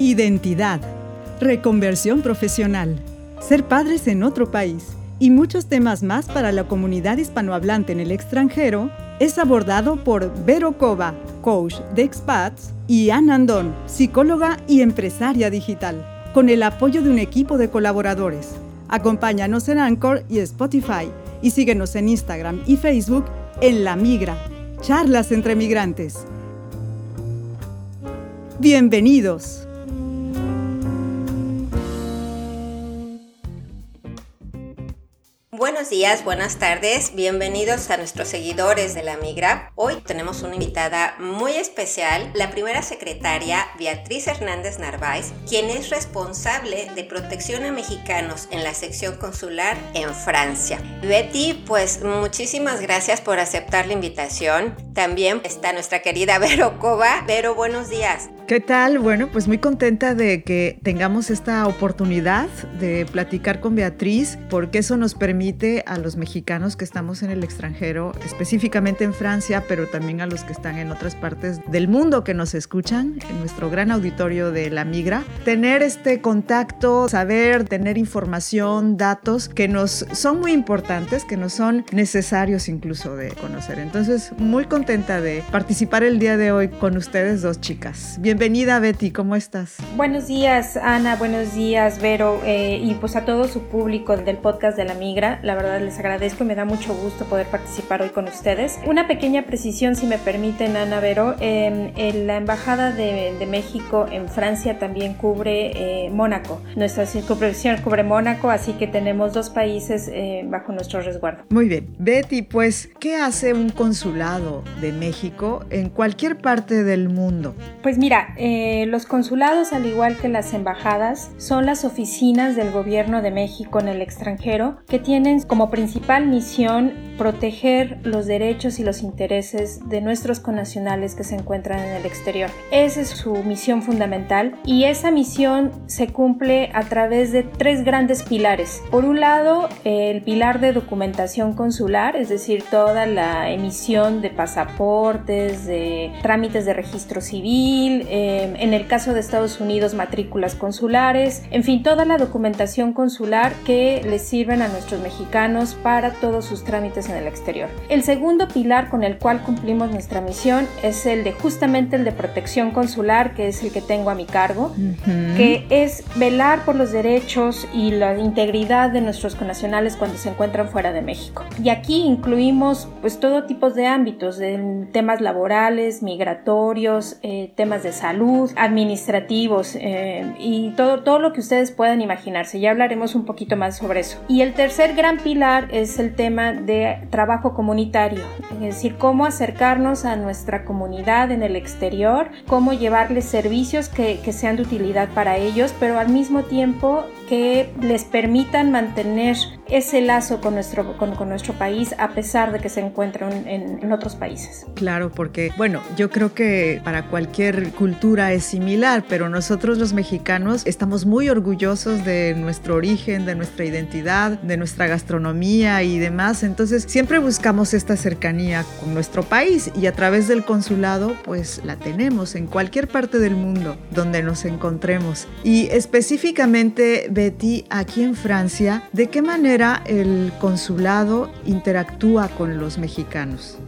identidad, reconversión profesional, ser padres en otro país y muchos temas más para la comunidad hispanohablante en el extranjero es abordado por Vero Cova, coach de expats, y Ann Andón, psicóloga y empresaria digital, con el apoyo de un equipo de colaboradores. Acompáñanos en Anchor y Spotify y síguenos en Instagram y Facebook en La Migra, charlas entre migrantes. Bienvenidos. Buenos días, buenas tardes, bienvenidos a nuestros seguidores de la Migra. Hoy tenemos una invitada muy especial, la primera secretaria Beatriz Hernández Narváez, quien es responsable de protección a mexicanos en la sección consular en Francia. Betty, pues muchísimas gracias por aceptar la invitación. También está nuestra querida Vero Cova. Vero, buenos días. ¿Qué tal? Bueno, pues muy contenta de que tengamos esta oportunidad de platicar con Beatriz, porque eso nos permite a los mexicanos que estamos en el extranjero, específicamente en Francia, pero también a los que están en otras partes del mundo que nos escuchan, en nuestro gran auditorio de La Migra, tener este contacto, saber, tener información, datos que nos son muy importantes, que nos son necesarios incluso de conocer. Entonces, muy contenta de participar el día de hoy con ustedes dos chicas. Bien Bienvenida Betty, ¿cómo estás? Buenos días Ana, buenos días Vero eh, y pues a todo su público del podcast de la Migra. La verdad les agradezco y me da mucho gusto poder participar hoy con ustedes. Una pequeña precisión si me permiten Ana Vero, en la Embajada de, México en Francia también cubre eh, Mónaco. Nuestra circunscripción cubre Mónaco, así que tenemos dos países eh, bajo nuestro resguardo. Muy bien. Betty, pues, ¿qué hace un consulado de México en cualquier parte del mundo? Pues mira, eh, los consulados, al igual que las embajadas, son las oficinas del gobierno de México en el extranjero que tienen como principal misión proteger los derechos y los intereses de nuestros connacionales que se encuentran en el exterior. Esa es su misión fundamental y esa misión se cumple a través de tres grandes pilares. Por un lado, el pilar de documentación consular, es decir, toda la emisión de pasaportes, de trámites de registro civil, eh, en el caso de Estados Unidos, matrículas consulares, en fin, toda la documentación consular que les sirven a nuestros mexicanos para todos sus trámites en el exterior. El segundo pilar con el cual cumplimos nuestra misión es el de justamente el de protección consular, que es el que tengo a mi cargo, que es velar por los derechos y la integridad de nuestros connacionales cuando se encuentran fuera de México. Y aquí incluimos pues todo tipo de ámbitos, de temas laborales, migratorios, eh, temas de salud, administrativos eh, y todo, todo lo que ustedes puedan imaginarse. Ya hablaremos un poquito más sobre eso. Y el tercer gran pilar es el tema de trabajo comunitario, es decir, cómo acercarnos a nuestra comunidad en el exterior, cómo llevarles servicios que sean de utilidad para ellos, pero al mismo tiempo que les permitan mantener ese lazo con nuestro, con, nuestro país a pesar de que se encuentran en, en, otros países. Claro, porque bueno, yo creo que para cualquier cultura es similar, pero nosotros los mexicanos estamos muy orgullosos de nuestro origen, de nuestra identidad, de nuestra gastronomía y demás. Entonces siempre buscamos esta cercanía con nuestro país y a través del consulado pues la tenemos en cualquier parte del mundo donde nos encontremos. Y específicamente Betty, aquí en Francia, ¿de qué manera el consulado interactúa con los mexicanos?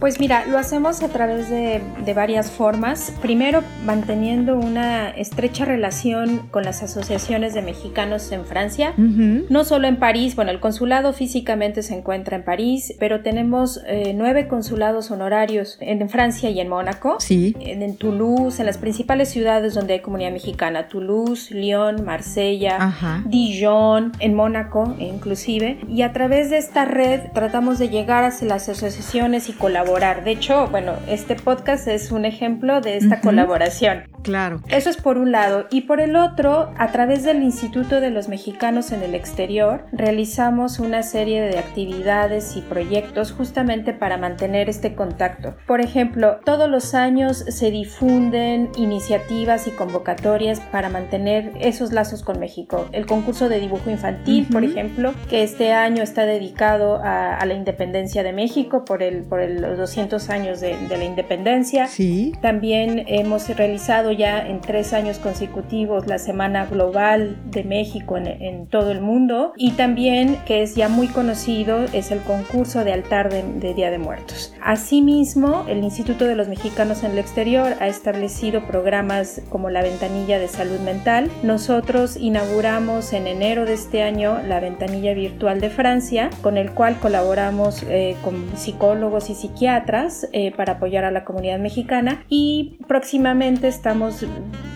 Pues mira, lo hacemos a través de, de, varias formas. Primero, manteniendo una estrecha relación con las asociaciones de mexicanos en Francia, uh -huh. no solo en París, bueno, el consulado físicamente se encuentra en París, pero tenemos eh, nueve consulados honorarios en Francia y en Mónaco, sí. en, en, Toulouse, en las principales ciudades donde hay comunidad mexicana, Toulouse, Lyon, Marsella, Ajá. Dijon, en Mónaco inclusive, y a través de esta red tratamos de llegar a las asociaciones y colaborar de hecho, bueno, este podcast es un ejemplo de esta uh -huh. colaboración. Claro. Eso es por un lado. Y por el otro, a través del Instituto de los Mexicanos en el Exterior, realizamos una serie de actividades y proyectos justamente para mantener este contacto. Por ejemplo, todos los años se difunden iniciativas y convocatorias para mantener esos lazos con México. El concurso de dibujo infantil, uh -huh. por ejemplo, que este año está dedicado a, a, la independencia de México por, el, por el, los 200 años de, la independencia. Sí. También hemos realizado ya en tres años consecutivos la Semana Global de México en, todo el mundo y también, que es ya muy conocido, es el concurso de altar de, de Día de Muertos. Asimismo, el Instituto de los Mexicanos en el Exterior ha establecido programas como la ventanilla de salud mental. Nosotros inauguramos en enero de este año la ventanilla virtual de Francia, con el cual colaboramos eh, con psicólogos y psiquiatras eh, para apoyar a la comunidad mexicana y próximamente estamos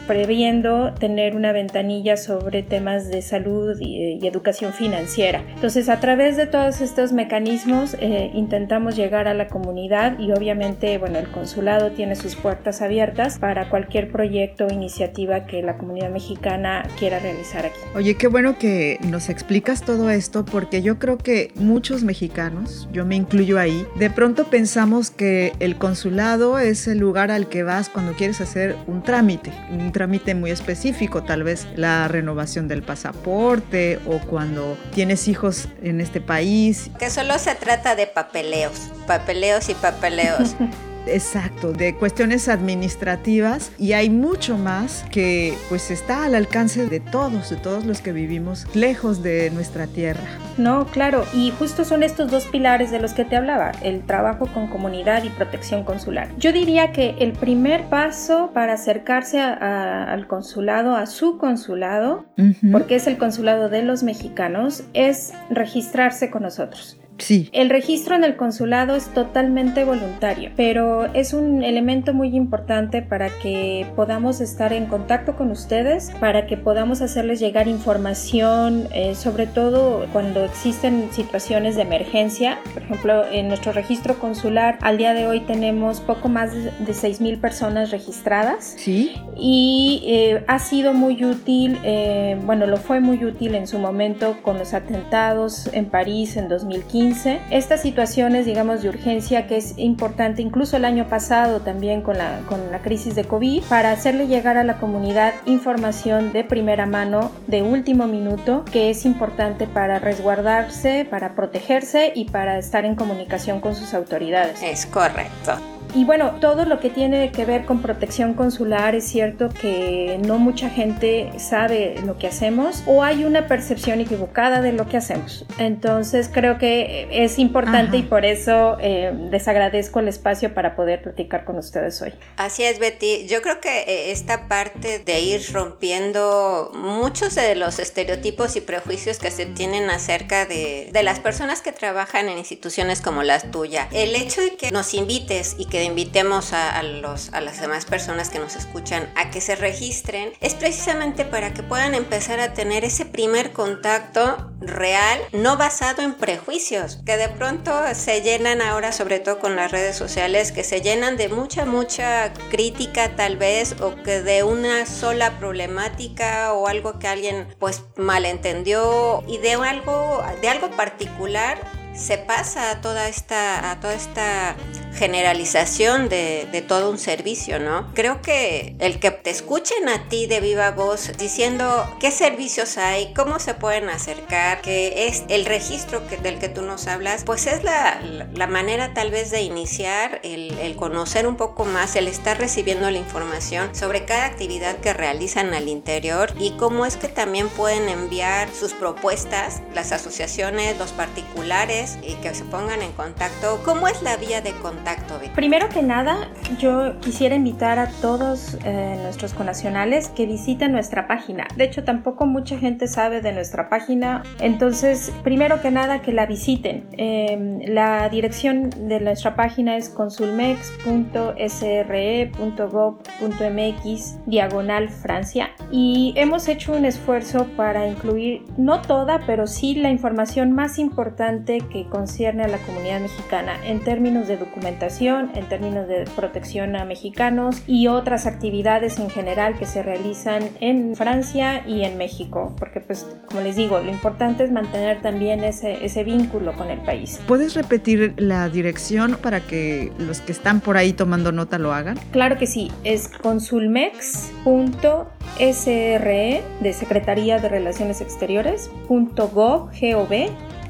previendo tener una ventanilla sobre temas de salud y, educación financiera. Entonces, a través de todos estos mecanismos eh, intentamos llegar a la comunidad y obviamente, bueno, el consulado tiene sus puertas abiertas para cualquier proyecto o iniciativa que la comunidad mexicana quiera realizar aquí. Oye, qué bueno que nos explicas todo esto porque yo creo que muchos mexicanos, yo me incluyo ahí, de pronto pensamos que el consulado es el lugar al que vas cuando quieres hacer un trámite, un trámite muy específico, tal vez la renovación del pasaporte o cuando tienes hijos en este país. Que solo se trata de papeleos, papeleos y papeleos. Exacto, de cuestiones administrativas y hay mucho más que pues está al alcance de todos, de todos los que vivimos lejos de nuestra tierra. No, claro, y justo son estos dos pilares de los que te hablaba, el trabajo con comunidad y protección consular. Yo diría que el primer paso para acercarse al consulado, a su consulado, porque es el consulado de los mexicanos, es registrarse con nosotros. Sí. El registro en el consulado es totalmente voluntario, pero es un elemento muy importante para que podamos estar en contacto con ustedes, para que podamos hacerles llegar información, eh, sobre todo cuando existen situaciones de emergencia. Por ejemplo, en nuestro registro consular al día de hoy tenemos poco más de 6.000 personas registradas. Sí. Y eh, ha sido muy útil, eh, bueno, lo fue muy útil en su momento con los atentados en París en 2015 estas situaciones, digamos, de urgencia que es importante, incluso el año pasado también con la, con la crisis de COVID, para hacerle llegar a la comunidad información de primera mano, de último minuto, que es importante para resguardarse, para protegerse y para estar en comunicación con sus autoridades. Es correcto. Y bueno, todo lo que tiene que ver con protección consular es cierto que no mucha gente sabe lo que hacemos o hay una percepción equivocada de lo que hacemos. Entonces creo que es importante y por eso eh, les agradezco el espacio para poder platicar con ustedes hoy. Así es, Betty. Yo creo que eh, esta parte de ir rompiendo muchos de los estereotipos y prejuicios que se tienen acerca de, de las personas que trabajan en instituciones como las tuyas, el hecho de que nos invites y que invitemos a, los, a las demás personas que nos escuchan a que se registren es precisamente para que puedan empezar a tener ese primer contacto real, no basado en prejuicios, que de pronto se llenan ahora, sobre todo con las redes sociales, que se llenan de mucha, mucha crítica tal vez, o que de una sola problemática o algo que alguien pues malentendió y de algo, de algo particular se pasa a toda esta, generalización de, todo un servicio, ¿no? Creo que el que te escuchen a ti de viva voz diciendo qué servicios hay, cómo se pueden acercar, que es el registro del que tú nos hablas, pues es la, manera tal vez de iniciar el, conocer un poco más, el estar recibiendo la información sobre cada actividad que realizan al interior y cómo es que también pueden enviar sus propuestas, las asociaciones, los particulares y que se pongan en contacto. ¿Cómo es la vía de contacto? Primero que nada, yo quisiera invitar a todos eh, nuestros conacionales que visiten nuestra página. De hecho, tampoco mucha gente sabe de nuestra página. Entonces, primero que nada, que la visiten. Em, la dirección de nuestra página es consulmex.sre.gov.mx diagonal Francia. Y hemos hecho un esfuerzo para incluir, no toda, pero sí la información más importante que concierne a la comunidad mexicana en términos de documentación en términos de protección a mexicanos y otras actividades en general que se realizan en Francia y en México, porque pues como les digo, lo importante es mantener también ese, ese vínculo con el país. ¿Puedes repetir la dirección para que los que están por ahí tomando nota lo hagan? Claro que sí, es consulmex.sre de Secretaría de Relaciones Exteriores, .gov,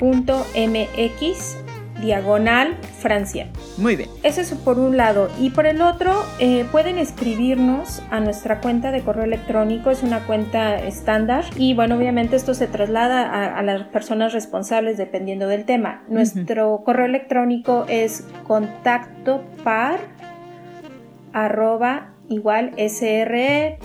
.mx diagonal Francia. Muy bien. Eso es por un lado. Y por el otro, eh, pueden escribirnos a nuestra cuenta de correo electrónico. Es una cuenta estándar. Y bueno, obviamente esto se traslada a, las personas responsables dependiendo del tema. Nuestro correo electrónico es contacto par arroba igual sre.gov.mx.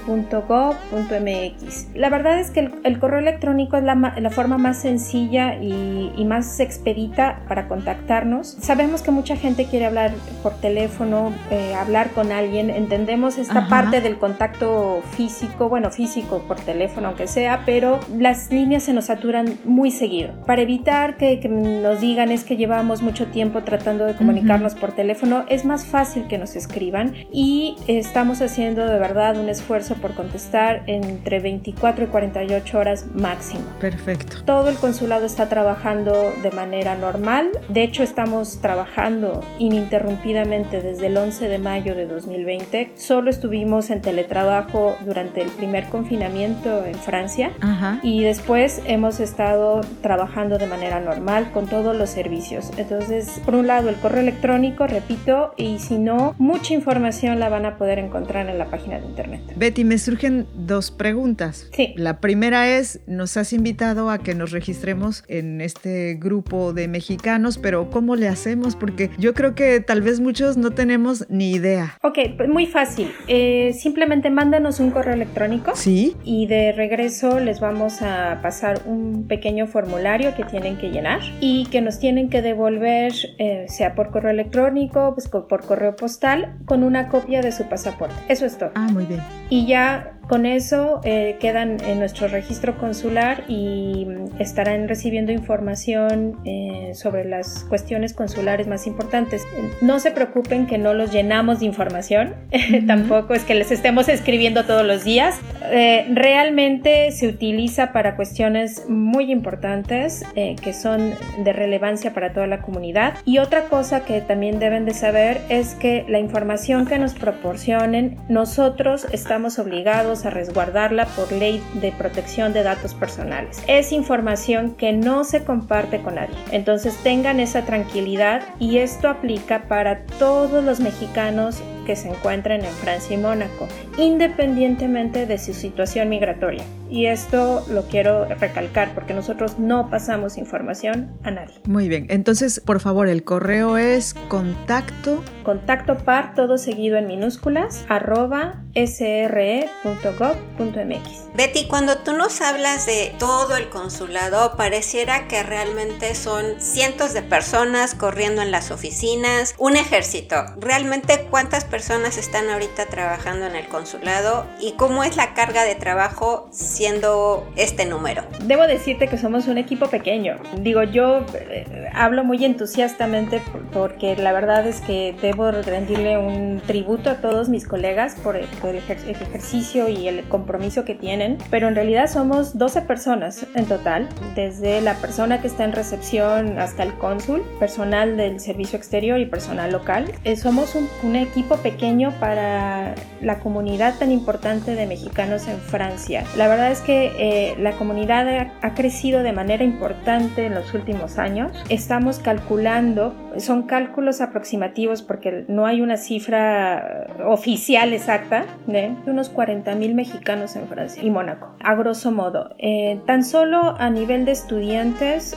La verdad es que el, correo electrónico es la, forma más sencilla y, más expedita para contactarnos. Sabemos que mucha gente quiere hablar por teléfono, eh, hablar con alguien. Entendemos esta parte del contacto físico, bueno, físico por teléfono aunque sea, pero las líneas se nos saturan muy seguido. Para evitar que, nos digan es que llevamos mucho tiempo tratando de comunicarnos por teléfono, es más fácil que nos escriban y estamos haciendo de verdad un esfuerzo por contestar entre 24 y 48 horas máximo. Perfecto. Todo el consulado está trabajando de manera normal. De hecho, estamos trabajando ininterrumpidamente desde el 11 de mayo de 2020. Solo estuvimos en teletrabajo durante el primer confinamiento en Francia y después hemos estado trabajando de manera normal con todos los servicios. Entonces, por un lado, el correo electrónico, repito, y si no, mucha información la van a poder encontrar en la página de internet. Betty, me surgen dos preguntas. Sí. La primera es, nos has invitado a que nos registremos en este grupo de mexicanos, pero ¿cómo le hacemos? Porque yo creo que tal vez muchos no tenemos ni idea. Ok, pues muy fácil. Eh, simplemente mándanos un correo electrónico. Sí. Y de regreso les vamos a pasar un pequeño formulario que tienen que llenar y que nos tienen que devolver, eh, sea por correo electrónico, pues por correo postal, con una copia de su pasaporte. Eso es todo. Ah, muy bien. Y ya con eso eh, quedan en nuestro registro consular y mm, estarán recibiendo información eh, sobre las cuestiones consulares más importantes. No se preocupen que no los llenamos de información, tampoco es que les estemos escribiendo todos los días. Eh, realmente se utiliza para cuestiones muy importantes que son de relevancia para toda la comunidad. Y otra cosa que también deben de saber es que la información que nos proporcionen, nosotros estamos obligados a resguardarla por ley de protección de datos personales. Es información que no se comparte con nadie. Entonces tengan esa tranquilidad y esto aplica para todos los mexicanos que se encuentren en Francia y Mónaco, independientemente de su situación migratoria. Y esto lo quiero recalcar porque nosotros no pasamos información a nadie. Muy bien, entonces por favor el correo es contacto. Contacto par, todo seguido en minúsculas, arroba sre.gov.mx. Betty, cuando tú nos hablas de todo el consulado, pareciera que realmente son cientos de personas corriendo en las oficinas, un ejército. ¿Realmente cuántas personas están ahorita trabajando en el consulado y cómo es la carga de trabajo? siendo este número? Debo decirte que somos un equipo pequeño. Digo, yo eh, hablo muy entusiastamente porque la verdad es que debo rendirle un tributo a todos mis colegas por, el, ejercicio y el compromiso que tienen, pero en realidad somos 12 personas en total, desde la persona que está en recepción hasta el cónsul, personal del servicio exterior y personal local. Eh, somos un, un equipo pequeño para la comunidad tan importante de mexicanos en Francia. La verdad es que eh, la comunidad ha, crecido de manera importante en los últimos años. Estamos calculando, son cálculos aproximativos porque no hay una cifra oficial exacta, de unos 40 mil mexicanos en Francia y Mónaco, a grosso modo. Eh, tan solo a nivel de estudiantes,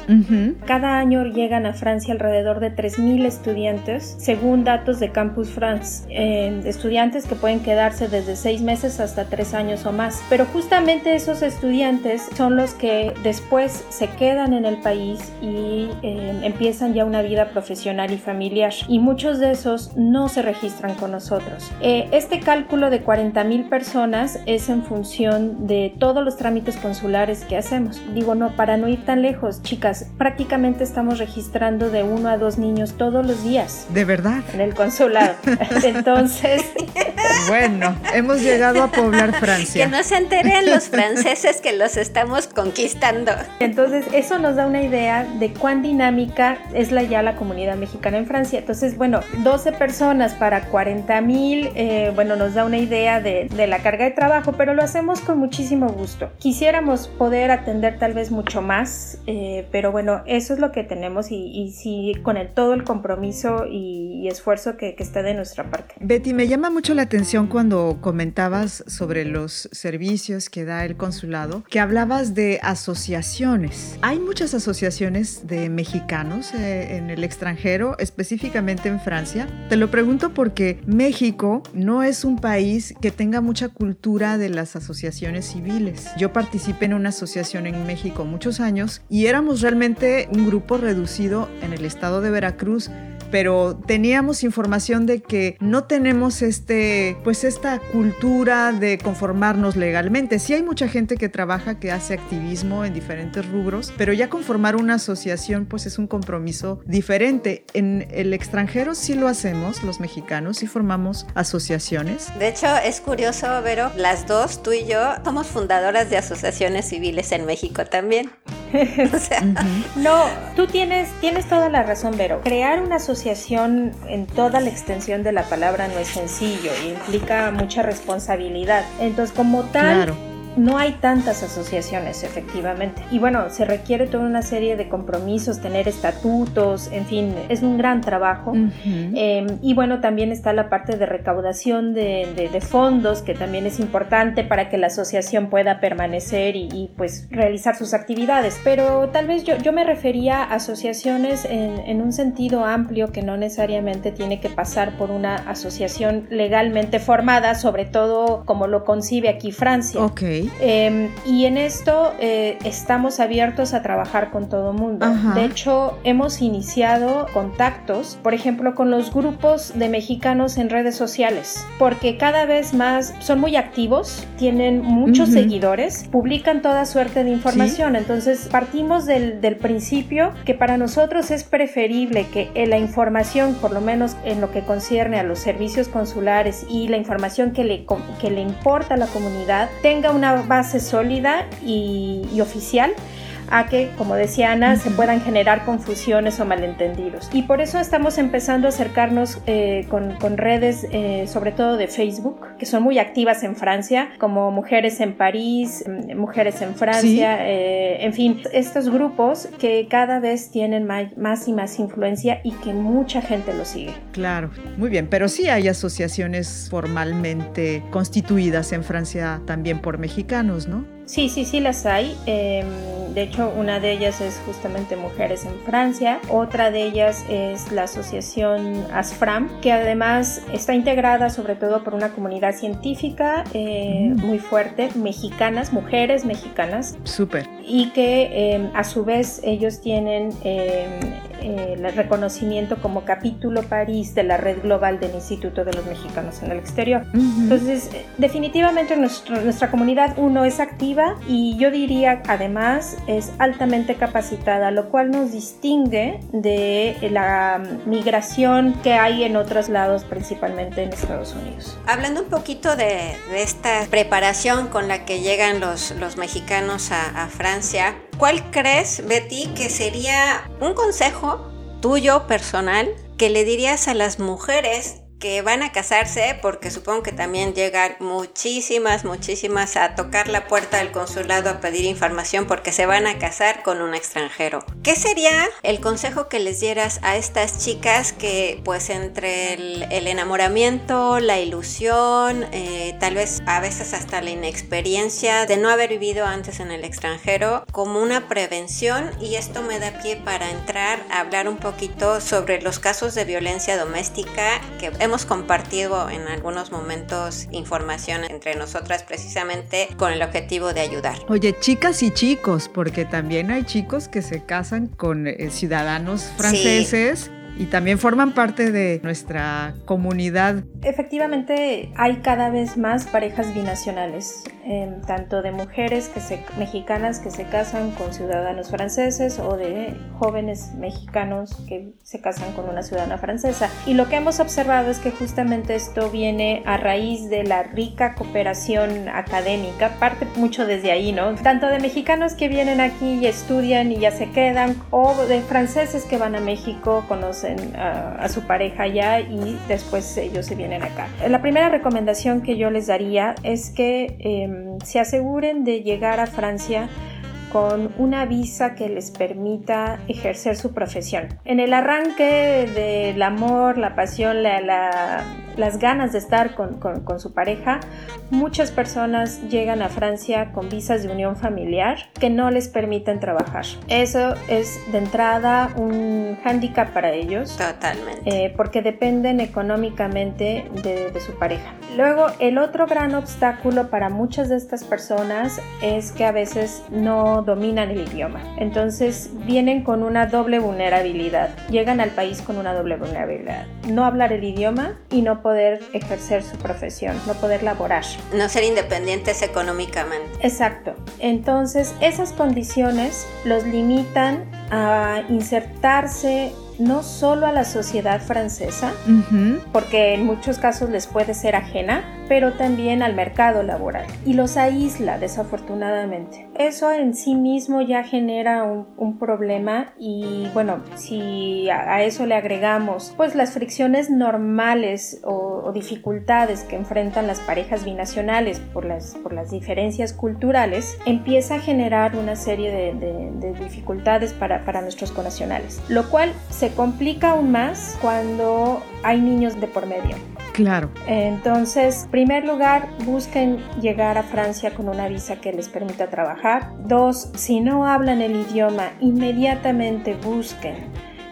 cada año llegan a Francia alrededor de 3 mil estudiantes, según datos de Campus France, eh, estudiantes que pueden quedarse desde 6 meses hasta 3 años o más. Pero justamente esos estudiantes son los que después se quedan en el país y eh, empiezan ya una vida profesional y familiar. Y muchos de esos no se registran con nosotros. Eh, este cálculo de 40 mil personas es en función de todos los trámites consulares que hacemos. Digo, no, para no ir tan lejos, chicas, prácticamente estamos registrando de uno a dos niños todos los días. ¿De verdad? En el consulado. Entonces, bueno, hemos llegado a poblar Francia. Que no se enteren los franceses que los estamos conquistando. Entonces, eso nos da una idea de cuán dinámica es la, ya la comunidad mexicana en Francia. Entonces, bueno, 12 personas para 40 mil, eh, bueno, nos da una idea de, de la carga de trabajo, pero lo hacemos con muchísimo gusto. Quisiéramos poder atender tal vez mucho más, eh, pero bueno, eso es lo que tenemos y, y sí, con el, todo el compromiso y, y esfuerzo que, que está de nuestra parte. Betty, me llama mucho la atención cuando comentabas sobre los servicios que da el consulado, que hablabas de asociaciones. Hay muchas asociaciones de mexicanos eh, en el extranjero, específicamente en Francia. Te lo pregunto porque México no es un país que tenga mucha cultura de las asociaciones civiles. Yo participé en una asociación en México muchos años y éramos realmente un grupo reducido en el estado de Veracruz pero teníamos información de que no tenemos este, pues esta cultura de conformarnos legalmente. Sí hay mucha gente que trabaja, que hace activismo en diferentes rubros, pero ya conformar una asociación pues es un compromiso diferente. En el extranjero sí lo hacemos, los mexicanos sí formamos asociaciones. De hecho, es curioso, Vero, las dos, tú y yo, somos fundadoras de asociaciones civiles en México también. o sea, uh -huh. No, tú tienes, tienes toda la razón, Vero. Crear una asociación en toda la extensión de la palabra no es sencillo y implica mucha responsabilidad. Entonces, como tal, claro no hay tantas asociaciones efectivamente. Y bueno, se requiere toda una serie de compromisos, tener estatutos, en fin, es un gran trabajo. Uh -huh. eh, y bueno, también está la parte de recaudación de, de, de, fondos, que también es importante para que la asociación pueda permanecer y, y pues realizar sus actividades. Pero tal vez yo, yo me refería a asociaciones en, en, un sentido amplio que no necesariamente tiene que pasar por una asociación legalmente formada, sobre todo como lo concibe aquí Francia. Okay. Eh, y en esto eh, estamos abiertos a trabajar con todo mundo. Ajá. De hecho, hemos iniciado contactos, por ejemplo, con los grupos de mexicanos en redes sociales, porque cada vez más son muy activos, tienen muchos uh -huh. seguidores, publican toda suerte de información. ¿Sí? Entonces, partimos del, del, principio que para nosotros es preferible que la información, por lo menos en lo que concierne a los servicios consulares y la información que le, que le importa a la comunidad, tenga una base sólida y, oficial a que, como decía Ana, se puedan generar confusiones o malentendidos. Y por eso estamos empezando a acercarnos eh, con, con, redes, eh, sobre todo de Facebook, que son muy activas en Francia, como Mujeres en París, mm, Mujeres en Francia, ¿Sí? eh, en fin, estos grupos que cada vez tienen más y más influencia y que mucha gente los sigue. Claro, muy bien, pero sí hay asociaciones formalmente constituidas en Francia también por mexicanos, ¿no? Sí, sí, sí las hay. Eh, de hecho, una de ellas es justamente Mujeres en Francia. Otra de ellas es la asociación ASFRAM, que además está integrada sobre todo por una comunidad científica eh, mm. muy fuerte, mexicanas, mujeres mexicanas. Súper. Y que eh, a su vez ellos tienen eh, el reconocimiento como capítulo París de la red global del Instituto de los Mexicanos en el Exterior. Uh -huh. Entonces, definitivamente nuestro, nuestra comunidad, uno, es activa y yo diría además es altamente capacitada, lo cual nos distingue de la migración que hay en otros lados, principalmente en Estados Unidos. Hablando un poquito de, esta preparación con la que llegan los, mexicanos a Francia, ¿cuál crees, Betty, que sería un consejo tuyo personal que le dirías a las mujeres que van a casarse, porque supongo que también llegan muchísimas, muchísimas a tocar la puerta del consulado a pedir información porque se van a casar con un extranjero. ¿Qué sería el consejo que les dieras a estas chicas que pues entre el, enamoramiento, la ilusión, eh, tal vez a veces hasta la inexperiencia de no haber vivido antes en el extranjero, como una prevención y esto me da pie para entrar a hablar un poquito sobre los casos de violencia doméstica que hemos compartido en algunos momentos información entre nosotras precisamente con el objetivo de ayudar. Oye, chicas y chicos, porque también hay chicos que se casan con eh, ciudadanos franceses. Sí y también forman parte de nuestra comunidad. Efectivamente, hay cada vez más parejas binacionales. em, tanto de mujeres que se, mexicanas que se casan con ciudadanos franceses o de jóvenes mexicanos que se casan con una ciudadana francesa. Y lo que hemos observado es que justamente esto viene a raíz de la rica cooperación académica, parte mucho desde ahí, ¿no? Tanto de mexicanos que vienen aquí y estudian y ya se quedan, o de franceses que van a México, conocen a, su pareja allá y después ellos se vienen acá. La primera recomendación que yo les daría es que em, se aseguren de llegar a Francia con una visa que les permita ejercer su profesión. En el arranque del amor, la pasión, las ganas de estar con, su pareja, muchas personas llegan a Francia con visas de unión familiar que no les permiten trabajar. Eso es de entrada un hándicap para ellos. Totalmente. Eh, porque dependen económicamente de, de su pareja. Luego, el otro gran obstáculo para muchas de estas personas es que a veces no dominan el idioma. Entonces vienen con una doble vulnerabilidad. Llegan al país con una doble vulnerabilidad. No hablar el idioma y no poder ejercer su profesión, no poder laborar. No ser independientes económicamente. Exacto. Entonces esas condiciones los limitan a insertarse no solo a la sociedad francesa, porque en muchos casos les puede ser ajena, pero también al mercado laboral y los aísla desafortunadamente. Eso en sí mismo ya genera un, problema y bueno, si a, eso le agregamos pues las fricciones normales o, dificultades que enfrentan las parejas binacionales por las, por las diferencias culturales, empieza a generar una serie de, dificultades para, para nuestros conacionales, lo cual se complica aún más cuando hay niños de por medio. Claro. Entonces, en primer lugar, busquen llegar a Francia con una visa que les permita trabajar. Dos, si no hablan el idioma, inmediatamente busquen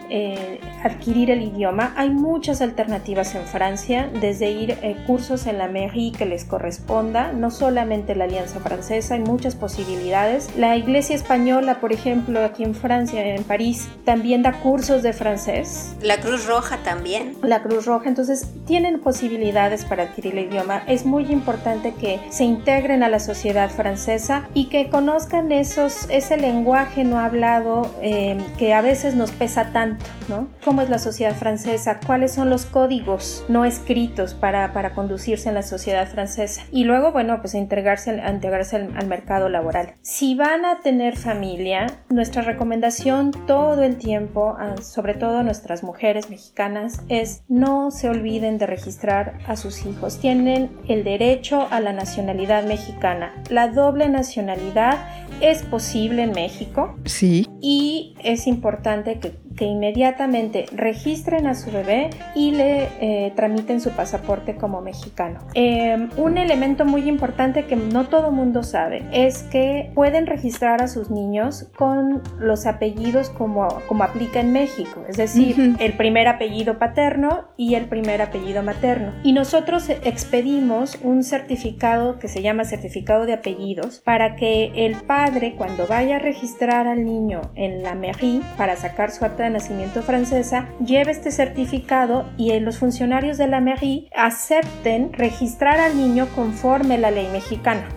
eh, adquirir el idioma. Hay muchas alternativas en Francia, desde ir eh, cursos en la mairie que les corresponda, no solamente la Alianza Francesa, hay muchas posibilidades. La Iglesia Española, por ejemplo, aquí en Francia, en París, también da cursos de francés. La Cruz Roja también. La Cruz Roja, entonces tienen posibilidades para adquirir el idioma. Es muy importante que se integren a la sociedad francesa y que conozcan esos, ese lenguaje no hablado eh, que a veces nos pesa tanto ¿no? ¿Cómo es la sociedad francesa? ¿Cuáles son los códigos no escritos para, para conducirse en la sociedad francesa? Y luego, bueno, pues integrarse, integrarse al, mercado laboral. Si van a tener familia, nuestra recomendación todo el tiempo, sobre todo a nuestras mujeres mexicanas, es no se olviden de registrar a sus hijos. Tienen el derecho a la nacionalidad mexicana. La doble nacionalidad es posible en México. Sí. Y es importante que que inmediatamente registren a su bebé y le eh, tramiten su pasaporte como mexicano. Em, un elemento muy importante que no todo mundo sabe es que pueden registrar a sus niños con los apellidos como, como aplica en México, es decir, el primer apellido paterno y el primer apellido materno. Y nosotros expedimos un certificado que se llama certificado de apellidos para que el padre cuando vaya a registrar al niño en la mairie para sacar su acta nacimiento francesa lleve este certificado y los funcionarios de la mairie acepten registrar al niño conforme la ley mexicana.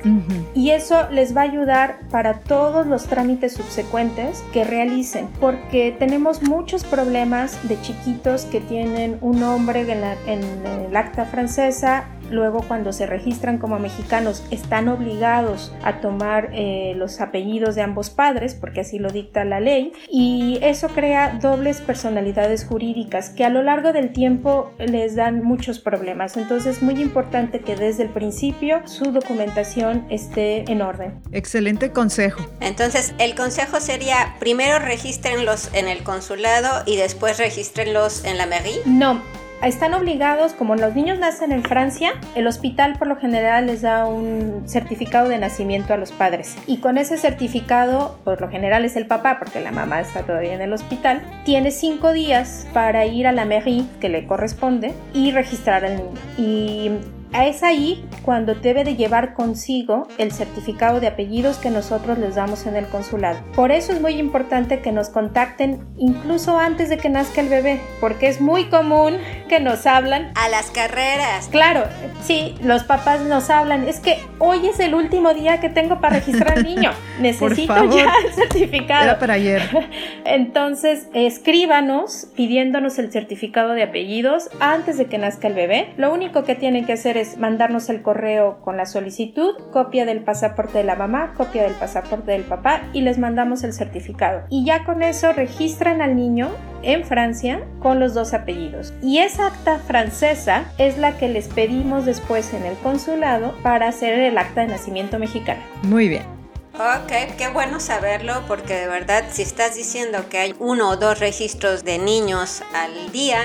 Y eso les va a ayudar para todos los trámites subsecuentes que realicen, porque tenemos muchos problemas de chiquitos que tienen un nombre en, en el acta francesa luego cuando se registran como mexicanos están obligados a tomar eh, los apellidos de ambos padres, porque así lo dicta la ley, y eso crea dobles personalidades jurídicas que a lo largo del tiempo les dan muchos problemas. Entonces es muy importante que desde el principio su documentación esté en orden. Excelente consejo. Entonces el consejo sería primero regístrenlos en el consulado y después regístrenlos en la mairie. No, están obligados, como los niños nacen en Francia, el hospital por lo general les da un certificado de nacimiento a los padres. Y con ese certificado, por lo general es el papá, porque la mamá está todavía en el hospital, tiene cinco días para ir a la mairie que le corresponde y registrar al niño. Y es ahí cuando debe de llevar consigo el certificado de apellidos que nosotros les damos en el consulado. Por eso es muy importante que nos contacten incluso antes de que nazca el bebé, porque es muy común que nos hablan a las carreras. Claro, sí, los papás nos hablan, es que hoy es el último día que tengo para registrar al niño, necesito ya el certificado. Era para ayer. Entonces, escríbanos pidiéndonos el certificado de apellidos antes de que nazca el bebé. Lo único que tienen que hacer es mandarnos el correo con la solicitud, copia del pasaporte de la mamá, copia del pasaporte del papá y les mandamos el certificado. Y ya con eso registran al niño en Francia con los dos apellidos. Y esa acta francesa es la que les pedimos después en el consulado para hacer el acta de nacimiento mexicano. Muy bien. Ok, qué bueno saberlo porque de verdad si estás diciendo que hay uno o dos registros de niños al día,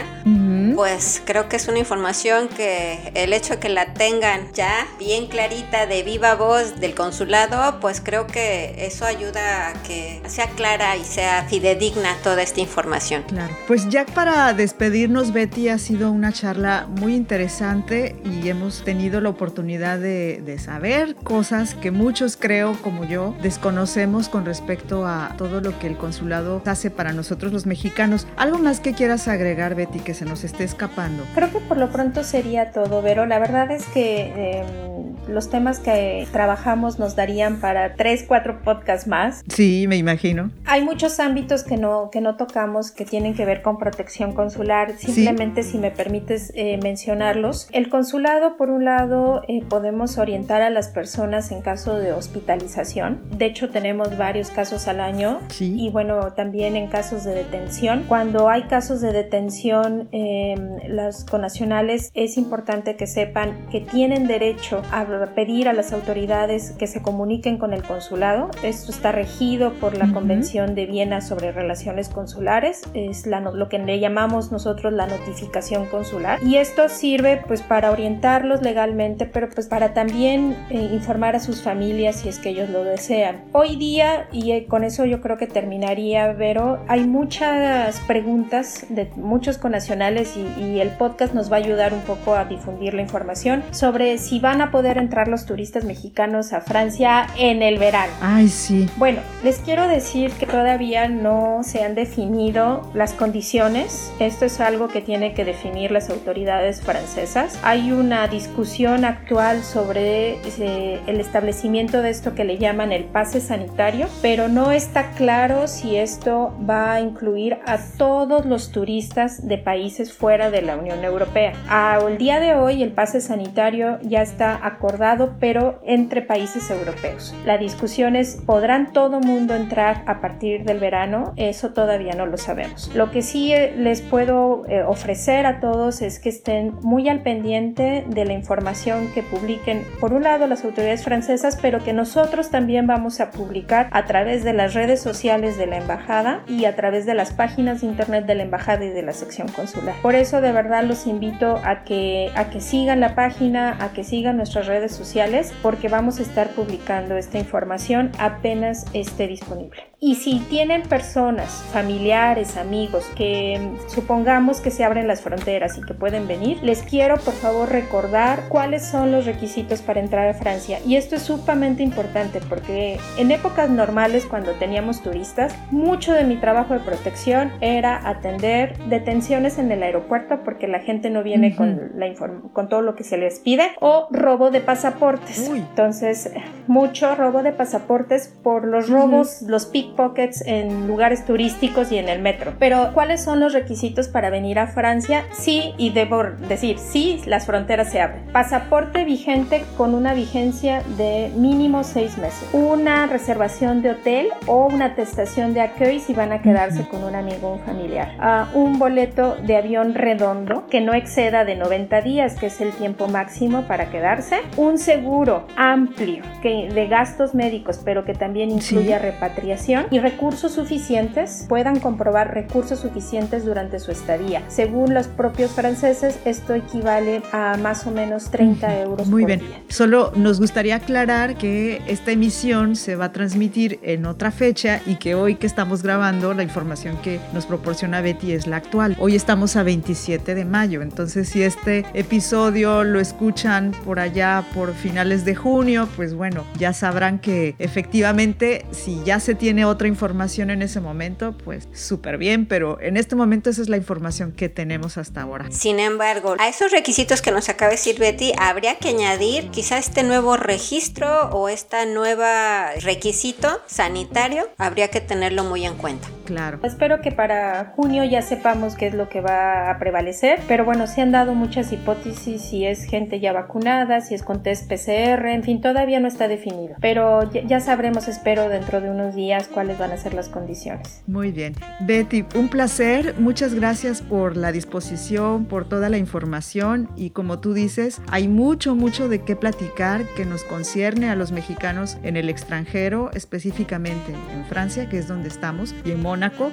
pues creo que es una información que el hecho de que la tengan ya bien clarita de viva voz del consulado, pues creo que eso ayuda a que sea clara y sea fidedigna toda esta información. Claro. Pues ya para despedirnos, Betty, ha sido una charla muy interesante y hemos tenido la oportunidad de, de saber cosas que muchos creo como yo desconocemos con respecto a todo lo que el consulado hace para nosotros los mexicanos. ¿Algo más que quieras agregar, Betty, que se nos esté escapando? Creo que por lo pronto sería todo, Vero. La verdad es que em, los temas que trabajamos nos darían para tres, cuatro podcasts más. Sí, me imagino. Hay muchos ámbitos que no, que no tocamos que tienen que ver con protección consular. Simplemente, si me permites eh, mencionarlos. El consulado, por un lado, eh, podemos orientar a las personas en caso de hospitalización. De hecho, tenemos varios casos al año. Sí. Y bueno, también en casos de detención. Cuando hay casos de detención, eh, las conacionales es importante que sepan que tienen derecho a pedir a las autoridades que se comuniquen con el consulado. Esto está regido por la Convención de Viena sobre Relaciones Consulares, es lo que le llamamos nosotros la notificación consular. Y esto sirve pues para orientarlos legalmente, pero pues para también eh, informar a sus familias si es que ellos lo desean. Hoy día, y eh, con eso yo creo que terminaría, Vero, hay muchas preguntas de muchos conacionales y, y el podcast nos va a ayudar un poco a difundir la información sobre si van a poder entrar los turistas mexicanos a Francia en el verano. Ay, sí. Bueno, les quiero decir que todavía no se han definido las condiciones. Esto es algo que tiene que definir las autoridades francesas. Hay una discusión actual sobre eh, el establecimiento de esto que le llaman el pase sanitario, pero no está claro si esto va a incluir a todos los turistas de países fuera de la Unión Europea. Al día de hoy el pase sanitario ya está acordado pero entre países europeos. La discusión es, ¿podrán todo mundo entrar a partir del verano? Eso todavía no lo sabemos. Lo que sí eh, les puedo eh, ofrecer a todos es que estén muy al pendiente de la información que publiquen, por un lado, las autoridades francesas, pero que nosotros también vamos a publicar a través de las redes sociales de la embajada y a través de las páginas de internet de la embajada y de la sección consular. Por eso de verdad los invito a que, a que sigan la página, a que sigan nuestras redes sociales porque vamos a estar publicando esta información apenas esté disponible. Y si tienen personas, familiares, amigos que supongamos que se abren las fronteras y que pueden venir, les quiero por favor recordar cuáles son los requisitos para entrar a Francia. Y esto es sumamente importante porque en épocas normales cuando teníamos turistas, mucho de mi trabajo de protección era atender detenciones en el aeropuerto porque la gente no viene con, la con todo lo que se les pide o robo de pasaportes. Entonces, mucho robo de pasaportes por los robos, los picos pockets en lugares turísticos y en el metro. Pero, ¿cuáles son los requisitos para venir a Francia? Sí, y debo decir, sí, las fronteras se abren. Pasaporte vigente con una vigencia de mínimo seis meses. Una reservación de hotel o una atestación de accueil si van a quedarse con un amigo o un familiar. Uh, un boleto de avión redondo que no exceda de 90 días, que es el tiempo máximo para quedarse. un seguro amplio que, de gastos médicos, pero que también incluya repatriación y recursos suficientes, puedan comprobar recursos suficientes durante su estadía. Según los propios franceses, esto equivale a más o menos 30 euros Muy bien. Solo nos gustaría aclarar que esta emisión se va a transmitir en otra fecha y que hoy que estamos grabando, la información que nos proporciona Betty es la actual. Hoy estamos a 27 de mayo, entonces si este episodio lo escuchan por allá por finales de junio, pues bueno, ya sabrán que efectivamente si ya se tiene otra información en ese momento, pues súper bien, pero en este momento esa es la información que tenemos hasta ahora. Sin embargo, a esos requisitos que nos acaba de decir Betty, habría que añadir quizá este nuevo registro o esta nueva requisito sanitario, habría que tenerlo muy en cuenta. Claro. Espero que para junio ya sepamos qué es lo que va a prevalecer, pero bueno, se han dado muchas hipótesis si es gente ya vacunada, si es con test PCR, en fin, todavía no está definido, pero ya, sabremos, espero, dentro de unos días cuáles van a ser las condiciones. Muy bien. Betty, un placer, muchas gracias por la disposición, por toda la información y como tú dices, hay mucho, mucho de qué platicar que nos concierne a los mexicanos en el extranjero, específicamente en Francia, que es donde estamos, y en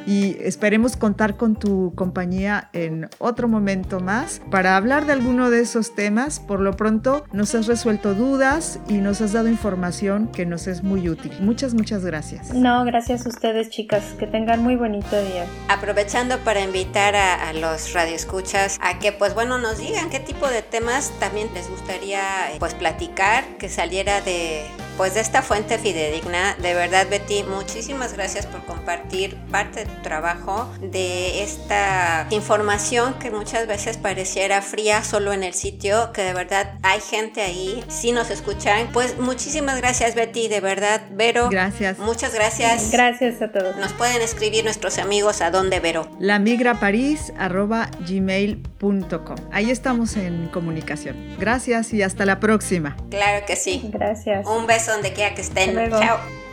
y esperemos contar con tu compañía en otro momento más para hablar de alguno de esos temas. Por lo pronto nos has resuelto dudas y nos has dado información que nos es muy útil. Muchas, muchas gracias. No, gracias a ustedes chicas. Que tengan muy bonito día. Aprovechando para invitar a, a los radioescuchas a que pues bueno nos digan qué tipo de temas también les gustaría pues platicar, que saliera de pues de esta fuente fidedigna. De verdad, Betty, muchísimas gracias por compartir parte de tu trabajo, de esta información que muchas veces pareciera fría solo en el sitio, que de verdad hay gente ahí, si nos escuchan. Pues muchísimas gracias, Betty, de verdad, Vero. Gracias. Muchas gracias. Gracias a todos. Nos pueden escribir nuestros amigos a dónde, Vero. La gmail.com. Ahí estamos en comunicación. Gracias y hasta la próxima. Claro que sí. Gracias. Un beso donde quiera que estén. Chao.